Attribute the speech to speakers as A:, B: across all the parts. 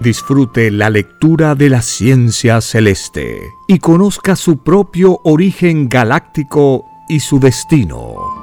A: Disfrute la lectura de la ciencia celeste y conozca su propio origen galáctico y su destino.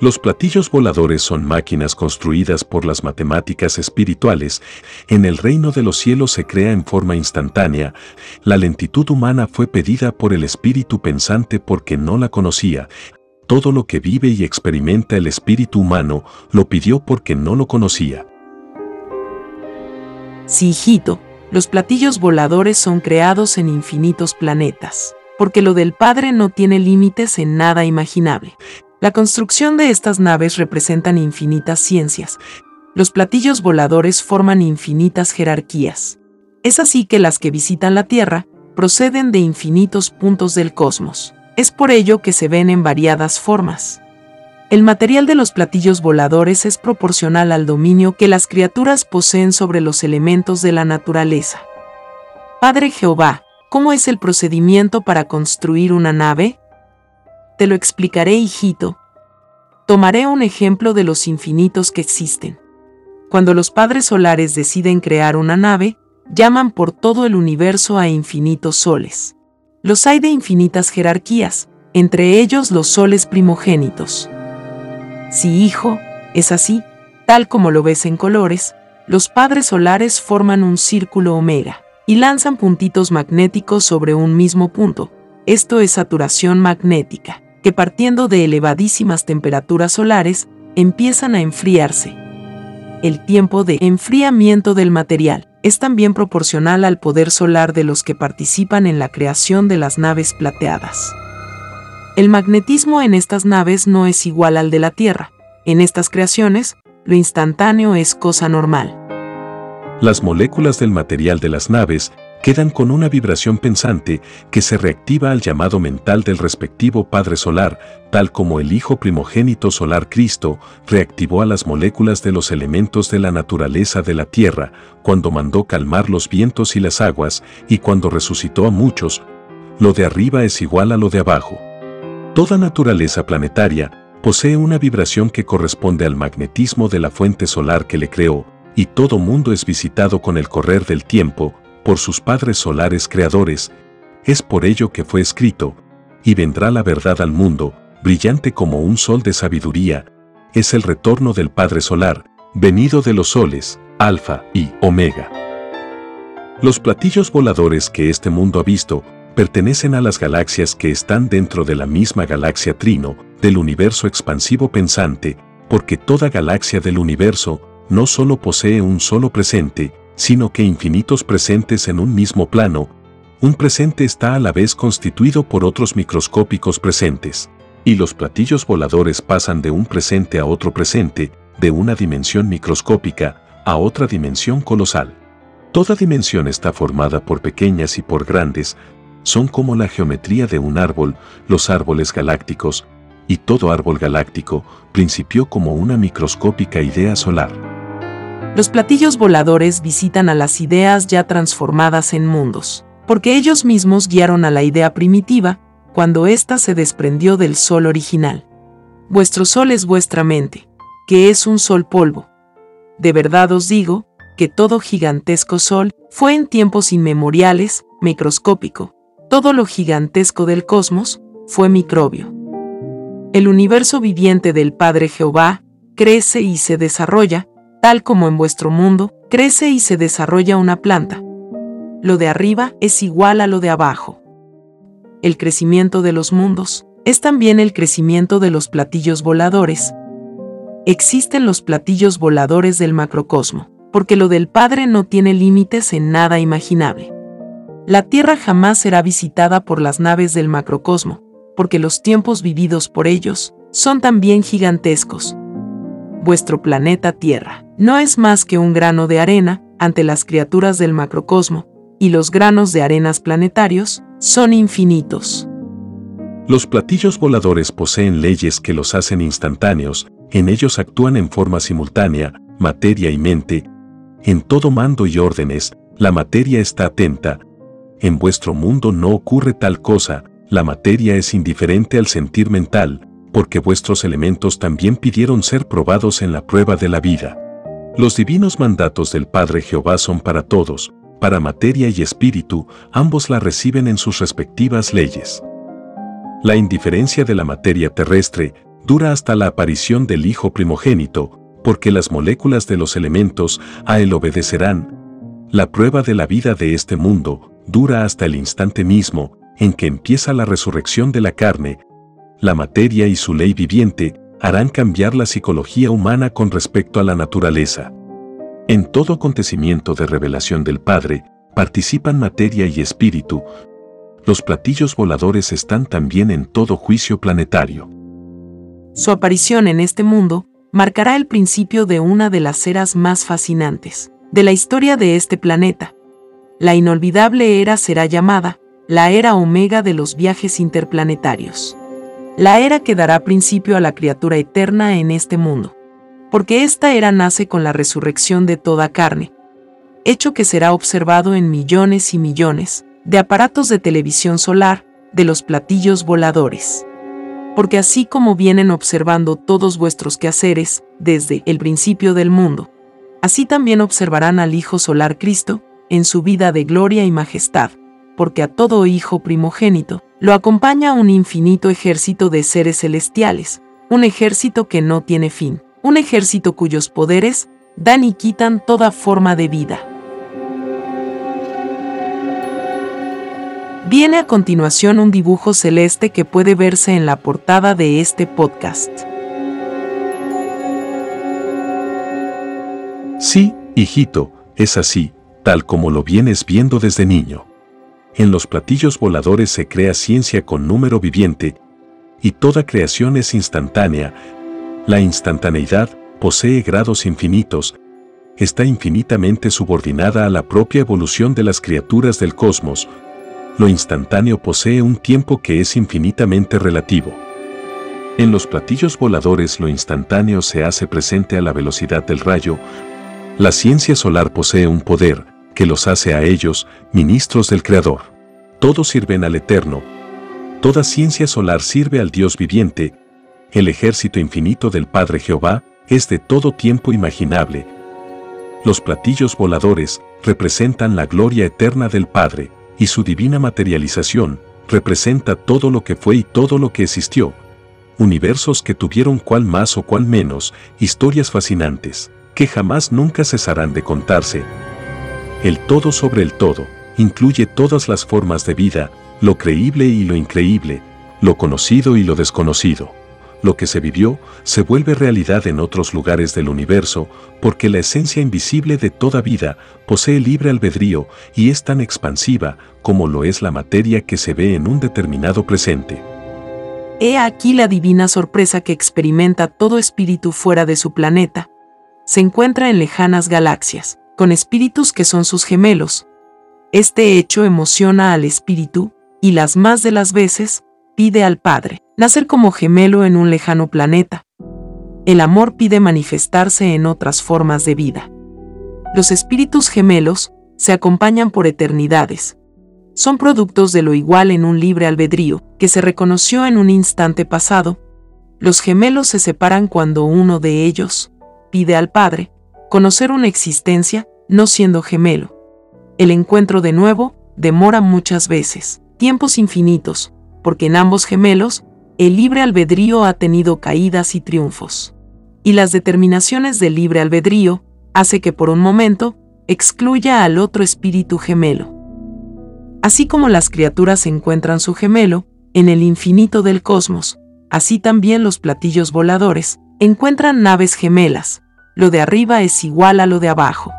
B: Los platillos voladores son máquinas construidas por las matemáticas espirituales. En el reino de los cielos se crea en forma instantánea. La lentitud humana fue pedida por el espíritu pensante porque no la conocía. Todo lo que vive y experimenta el espíritu humano lo pidió porque no lo conocía.
C: Sí, hijito, los platillos voladores son creados en infinitos planetas, porque lo del Padre no tiene límites en nada imaginable. La construcción de estas naves representan infinitas ciencias. Los platillos voladores forman infinitas jerarquías. Es así que las que visitan la Tierra proceden de infinitos puntos del cosmos. Es por ello que se ven en variadas formas. El material de los platillos voladores es proporcional al dominio que las criaturas poseen sobre los elementos de la naturaleza. Padre Jehová, ¿cómo es el procedimiento para construir una nave? Te lo explicaré, hijito. Tomaré un ejemplo de los infinitos que existen. Cuando los padres solares deciden crear una nave, llaman por todo el universo a infinitos soles. Los hay de infinitas jerarquías, entre ellos los soles primogénitos. Si hijo, es así, tal como lo ves en colores, los padres solares forman un círculo omega y lanzan puntitos magnéticos sobre un mismo punto. Esto es saturación magnética que partiendo de elevadísimas temperaturas solares, empiezan a enfriarse. El tiempo de enfriamiento del material es también proporcional al poder solar de los que participan en la creación de las naves plateadas. El magnetismo en estas naves no es igual al de la Tierra. En estas creaciones, lo instantáneo es cosa normal.
B: Las moléculas del material de las naves quedan con una vibración pensante que se reactiva al llamado mental del respectivo Padre Solar, tal como el Hijo primogénito solar Cristo reactivó a las moléculas de los elementos de la naturaleza de la Tierra, cuando mandó calmar los vientos y las aguas, y cuando resucitó a muchos, lo de arriba es igual a lo de abajo. Toda naturaleza planetaria posee una vibración que corresponde al magnetismo de la fuente solar que le creó, y todo mundo es visitado con el correr del tiempo, por sus padres solares creadores, es por ello que fue escrito, y vendrá la verdad al mundo, brillante como un sol de sabiduría, es el retorno del Padre Solar, venido de los soles, Alfa y Omega. Los platillos voladores que este mundo ha visto pertenecen a las galaxias que están dentro de la misma galaxia Trino, del universo expansivo pensante, porque toda galaxia del universo no solo posee un solo presente, sino que infinitos presentes en un mismo plano, un presente está a la vez constituido por otros microscópicos presentes, y los platillos voladores pasan de un presente a otro presente, de una dimensión microscópica a otra dimensión colosal. Toda dimensión está formada por pequeñas y por grandes, son como la geometría de un árbol, los árboles galácticos, y todo árbol galáctico principió como una microscópica idea solar.
C: Los platillos voladores visitan a las ideas ya transformadas en mundos, porque ellos mismos guiaron a la idea primitiva cuando ésta se desprendió del sol original. Vuestro sol es vuestra mente, que es un sol polvo. De verdad os digo, que todo gigantesco sol fue en tiempos inmemoriales, microscópico. Todo lo gigantesco del cosmos fue microbio. El universo viviente del Padre Jehová crece y se desarrolla, tal como en vuestro mundo, crece y se desarrolla una planta. Lo de arriba es igual a lo de abajo. El crecimiento de los mundos es también el crecimiento de los platillos voladores. Existen los platillos voladores del macrocosmo, porque lo del Padre no tiene límites en nada imaginable. La Tierra jamás será visitada por las naves del macrocosmo, porque los tiempos vividos por ellos son también gigantescos. Vuestro planeta Tierra no es más que un grano de arena ante las criaturas del macrocosmo, y los granos de arenas planetarios son infinitos.
B: Los platillos voladores poseen leyes que los hacen instantáneos, en ellos actúan en forma simultánea, materia y mente. En todo mando y órdenes, la materia está atenta. En vuestro mundo no ocurre tal cosa, la materia es indiferente al sentir mental, porque vuestros elementos también pidieron ser probados en la prueba de la vida. Los divinos mandatos del Padre Jehová son para todos, para materia y espíritu, ambos la reciben en sus respectivas leyes. La indiferencia de la materia terrestre dura hasta la aparición del Hijo primogénito, porque las moléculas de los elementos a él obedecerán. La prueba de la vida de este mundo dura hasta el instante mismo en que empieza la resurrección de la carne. La materia y su ley viviente harán cambiar la psicología humana con respecto a la naturaleza. En todo acontecimiento de revelación del Padre, participan materia y espíritu, los platillos voladores están también en todo juicio planetario.
C: Su aparición en este mundo marcará el principio de una de las eras más fascinantes de la historia de este planeta. La inolvidable era será llamada la era omega de los viajes interplanetarios. La era que dará principio a la criatura eterna en este mundo. Porque esta era nace con la resurrección de toda carne, hecho que será observado en millones y millones de aparatos de televisión solar, de los platillos voladores. Porque así como vienen observando todos vuestros quehaceres desde el principio del mundo, así también observarán al Hijo Solar Cristo en su vida de gloria y majestad, porque a todo Hijo primogénito lo acompaña un infinito ejército de seres celestiales, un ejército que no tiene fin, un ejército cuyos poderes dan y quitan toda forma de vida. Viene a continuación un dibujo celeste que puede verse en la portada de este podcast.
B: Sí, hijito, es así, tal como lo vienes viendo desde niño. En los platillos voladores se crea ciencia con número viviente, y toda creación es instantánea. La instantaneidad posee grados infinitos, está infinitamente subordinada a la propia evolución de las criaturas del cosmos, lo instantáneo posee un tiempo que es infinitamente relativo. En los platillos voladores lo instantáneo se hace presente a la velocidad del rayo. La ciencia solar posee un poder que los hace a ellos ministros del Creador. Todos sirven al Eterno. Toda ciencia solar sirve al Dios viviente. El ejército infinito del Padre Jehová es de todo tiempo imaginable. Los platillos voladores representan la gloria eterna del Padre y su divina materialización representa todo lo que fue y todo lo que existió. Universos que tuvieron cual más o cual menos, historias fascinantes, que jamás nunca cesarán de contarse. El todo sobre el todo, incluye todas las formas de vida, lo creíble y lo increíble, lo conocido y lo desconocido lo que se vivió se vuelve realidad en otros lugares del universo, porque la esencia invisible de toda vida posee libre albedrío y es tan expansiva como lo es la materia que se ve en un determinado presente.
C: He aquí la divina sorpresa que experimenta todo espíritu fuera de su planeta. Se encuentra en lejanas galaxias, con espíritus que son sus gemelos. Este hecho emociona al espíritu, y las más de las veces, pide al Padre nacer como gemelo en un lejano planeta. El amor pide manifestarse en otras formas de vida. Los espíritus gemelos se acompañan por eternidades. Son productos de lo igual en un libre albedrío, que se reconoció en un instante pasado. Los gemelos se separan cuando uno de ellos pide al Padre conocer una existencia no siendo gemelo. El encuentro de nuevo demora muchas veces, tiempos infinitos, porque en ambos gemelos el libre albedrío ha tenido caídas y triunfos. Y las determinaciones del libre albedrío hace que por un momento excluya al otro espíritu gemelo. Así como las criaturas encuentran su gemelo en el infinito del cosmos, así también los platillos voladores encuentran naves gemelas. Lo de arriba es igual a lo de abajo.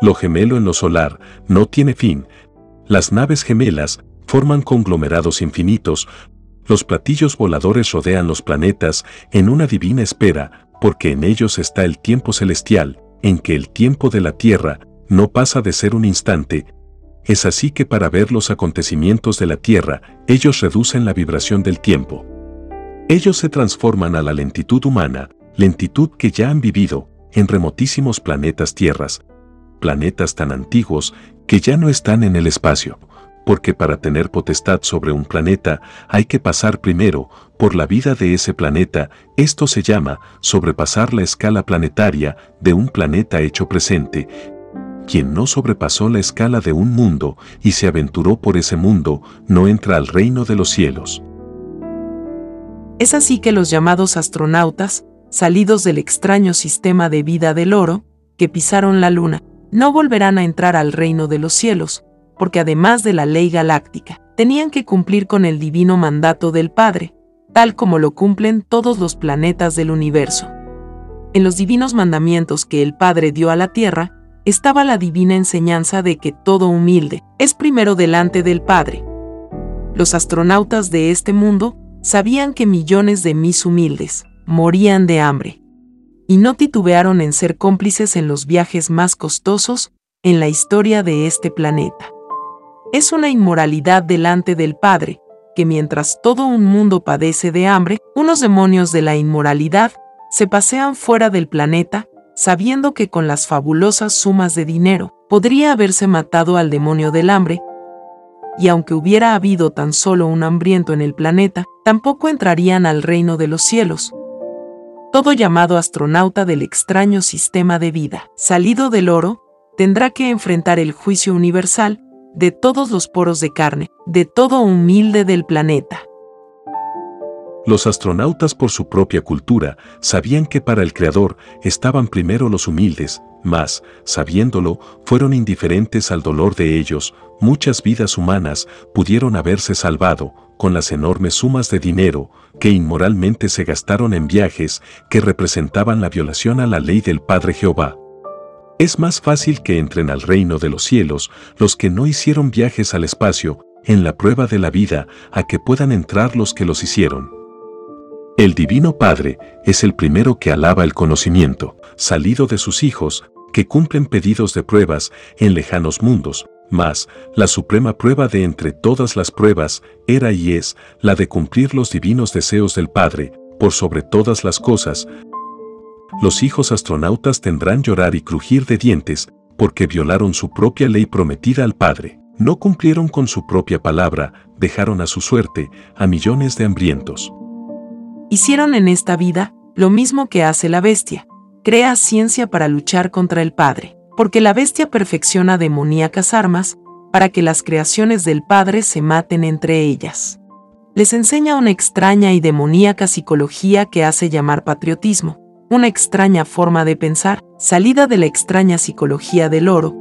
B: Lo gemelo en lo solar no tiene fin, las naves gemelas forman conglomerados infinitos, los platillos voladores rodean los planetas en una divina espera, porque en ellos está el tiempo celestial, en que el tiempo de la Tierra no pasa de ser un instante. Es así que para ver los acontecimientos de la Tierra, ellos reducen la vibración del tiempo. Ellos se transforman a la lentitud humana, lentitud que ya han vivido en remotísimos planetas tierras, planetas tan antiguos que ya no están en el espacio, porque para tener potestad sobre un planeta hay que pasar primero por la vida de ese planeta, esto se llama sobrepasar la escala planetaria de un planeta hecho presente. Quien no sobrepasó la escala de un mundo y se aventuró por ese mundo, no entra al reino de los cielos.
C: Es así que los llamados astronautas, salidos del extraño sistema de vida del oro, que pisaron la luna, no volverán a entrar al reino de los cielos, porque además de la ley galáctica, tenían que cumplir con el divino mandato del Padre, tal como lo cumplen todos los planetas del universo. En los divinos mandamientos que el Padre dio a la Tierra, estaba la divina enseñanza de que todo humilde es primero delante del Padre. Los astronautas de este mundo sabían que millones de mis humildes morían de hambre, y no titubearon en ser cómplices en los viajes más costosos en la historia de este planeta. Es una inmoralidad delante del Padre, que mientras todo un mundo padece de hambre, unos demonios de la inmoralidad se pasean fuera del planeta, sabiendo que con las fabulosas sumas de dinero podría haberse matado al demonio del hambre y aunque hubiera habido tan solo un hambriento en el planeta, tampoco entrarían al reino de los cielos. Todo llamado astronauta del extraño sistema de vida, salido del oro, tendrá que enfrentar el juicio universal de todos los poros de carne, de todo humilde del planeta.
B: Los astronautas por su propia cultura sabían que para el Creador estaban primero los humildes, mas, sabiéndolo, fueron indiferentes al dolor de ellos, muchas vidas humanas pudieron haberse salvado con las enormes sumas de dinero que inmoralmente se gastaron en viajes que representaban la violación a la ley del Padre Jehová. Es más fácil que entren al reino de los cielos los que no hicieron viajes al espacio en la prueba de la vida a que puedan entrar los que los hicieron. El Divino Padre es el primero que alaba el conocimiento, salido de sus hijos, que cumplen pedidos de pruebas en lejanos mundos, mas la suprema prueba de entre todas las pruebas era y es la de cumplir los divinos deseos del Padre, por sobre todas las cosas. Los hijos astronautas tendrán llorar y crujir de dientes, porque violaron su propia ley prometida al Padre, no cumplieron con su propia palabra, dejaron a su suerte a millones de hambrientos.
C: Hicieron en esta vida lo mismo que hace la bestia, crea ciencia para luchar contra el Padre, porque la bestia perfecciona demoníacas armas para que las creaciones del Padre se maten entre ellas. Les enseña una extraña y demoníaca psicología que hace llamar patriotismo, una extraña forma de pensar, salida de la extraña psicología del oro.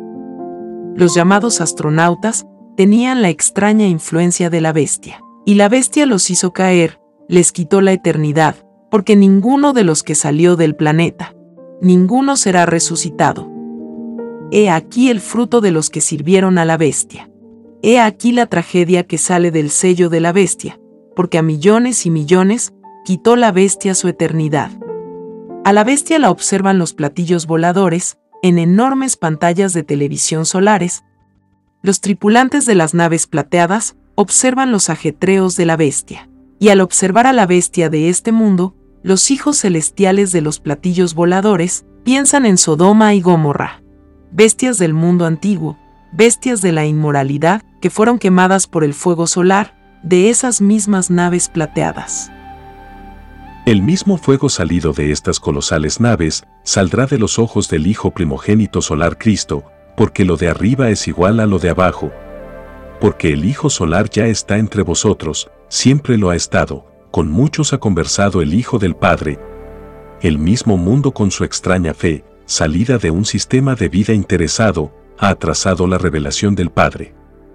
C: Los llamados astronautas tenían la extraña influencia de la bestia, y la bestia los hizo caer les quitó la eternidad, porque ninguno de los que salió del planeta, ninguno será resucitado. He aquí el fruto de los que sirvieron a la bestia. He aquí la tragedia que sale del sello de la bestia, porque a millones y millones quitó la bestia su eternidad. A la bestia la observan los platillos voladores, en enormes pantallas de televisión solares. Los tripulantes de las naves plateadas observan los ajetreos de la bestia y al observar a la bestia de este mundo, los hijos celestiales de los platillos voladores piensan en Sodoma y Gomorra, bestias del mundo antiguo, bestias de la inmoralidad que fueron quemadas por el fuego solar de esas mismas naves plateadas.
B: El mismo fuego salido de estas colosales naves saldrá de los ojos del Hijo primogénito solar Cristo, porque lo de arriba es igual a lo de abajo, porque el Hijo solar ya está entre vosotros, siempre lo ha estado, con muchos ha conversado el Hijo del Padre. El mismo mundo con su extraña fe, salida de un sistema de vida interesado, ha atrasado la revelación del Padre.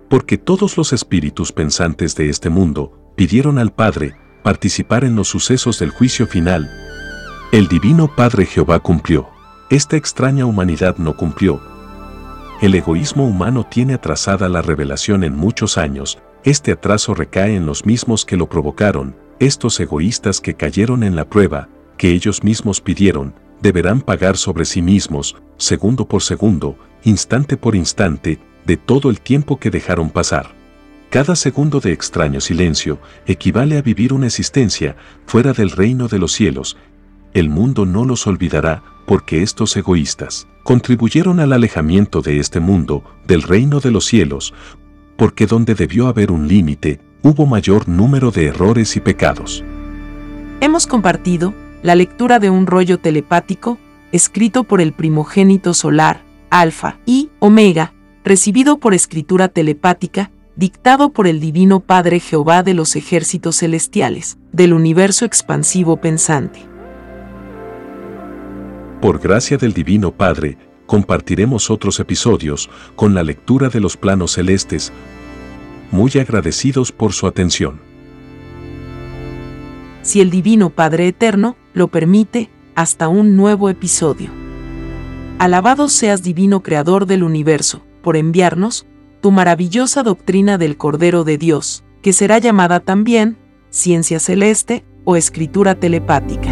B: Porque todos los espíritus pensantes de este mundo pidieron al Padre participar en los sucesos del juicio final. El Divino Padre Jehová cumplió. Esta extraña humanidad no cumplió. El egoísmo humano tiene atrasada la revelación en muchos años, este atraso recae en los mismos que lo provocaron, estos egoístas que cayeron en la prueba, que ellos mismos pidieron, deberán pagar sobre sí mismos, segundo por segundo, instante por instante, de todo el tiempo que dejaron pasar. Cada segundo de extraño silencio equivale a vivir una existencia fuera del reino de los cielos. El mundo no los olvidará porque estos egoístas contribuyeron al alejamiento de este mundo, del reino de los cielos, porque donde debió haber un límite, hubo mayor número de errores y pecados.
C: Hemos compartido la lectura de un rollo telepático escrito por el primogénito solar, Alfa y Omega, recibido por escritura telepática, dictado por el Divino Padre Jehová de los ejércitos celestiales, del universo expansivo pensante.
B: Por gracia del Divino Padre, compartiremos otros episodios con la lectura de los planos celestes, muy agradecidos por su atención.
C: Si el Divino Padre Eterno lo permite, hasta un nuevo episodio. Alabado seas Divino Creador del universo, por enviarnos tu maravillosa doctrina del Cordero de Dios, que será llamada también ciencia celeste o escritura telepática.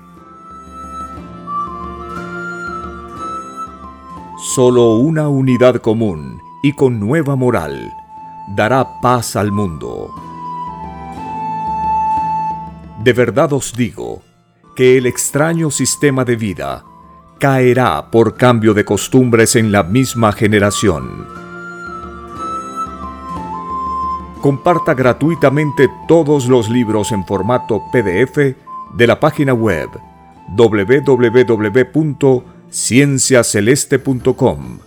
A: Solo una unidad común y con nueva moral dará paz al mundo. De verdad os digo que el extraño sistema de vida caerá por cambio de costumbres en la misma generación. Comparta gratuitamente todos los libros en formato PDF de la página web www.cienciaceleste.com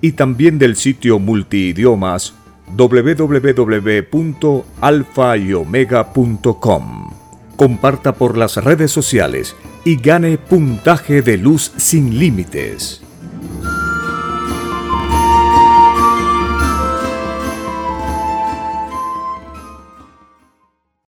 A: y también del sitio multiidiomas www.alfayomega.com. Comparta por las redes sociales y gane puntaje de luz sin límites.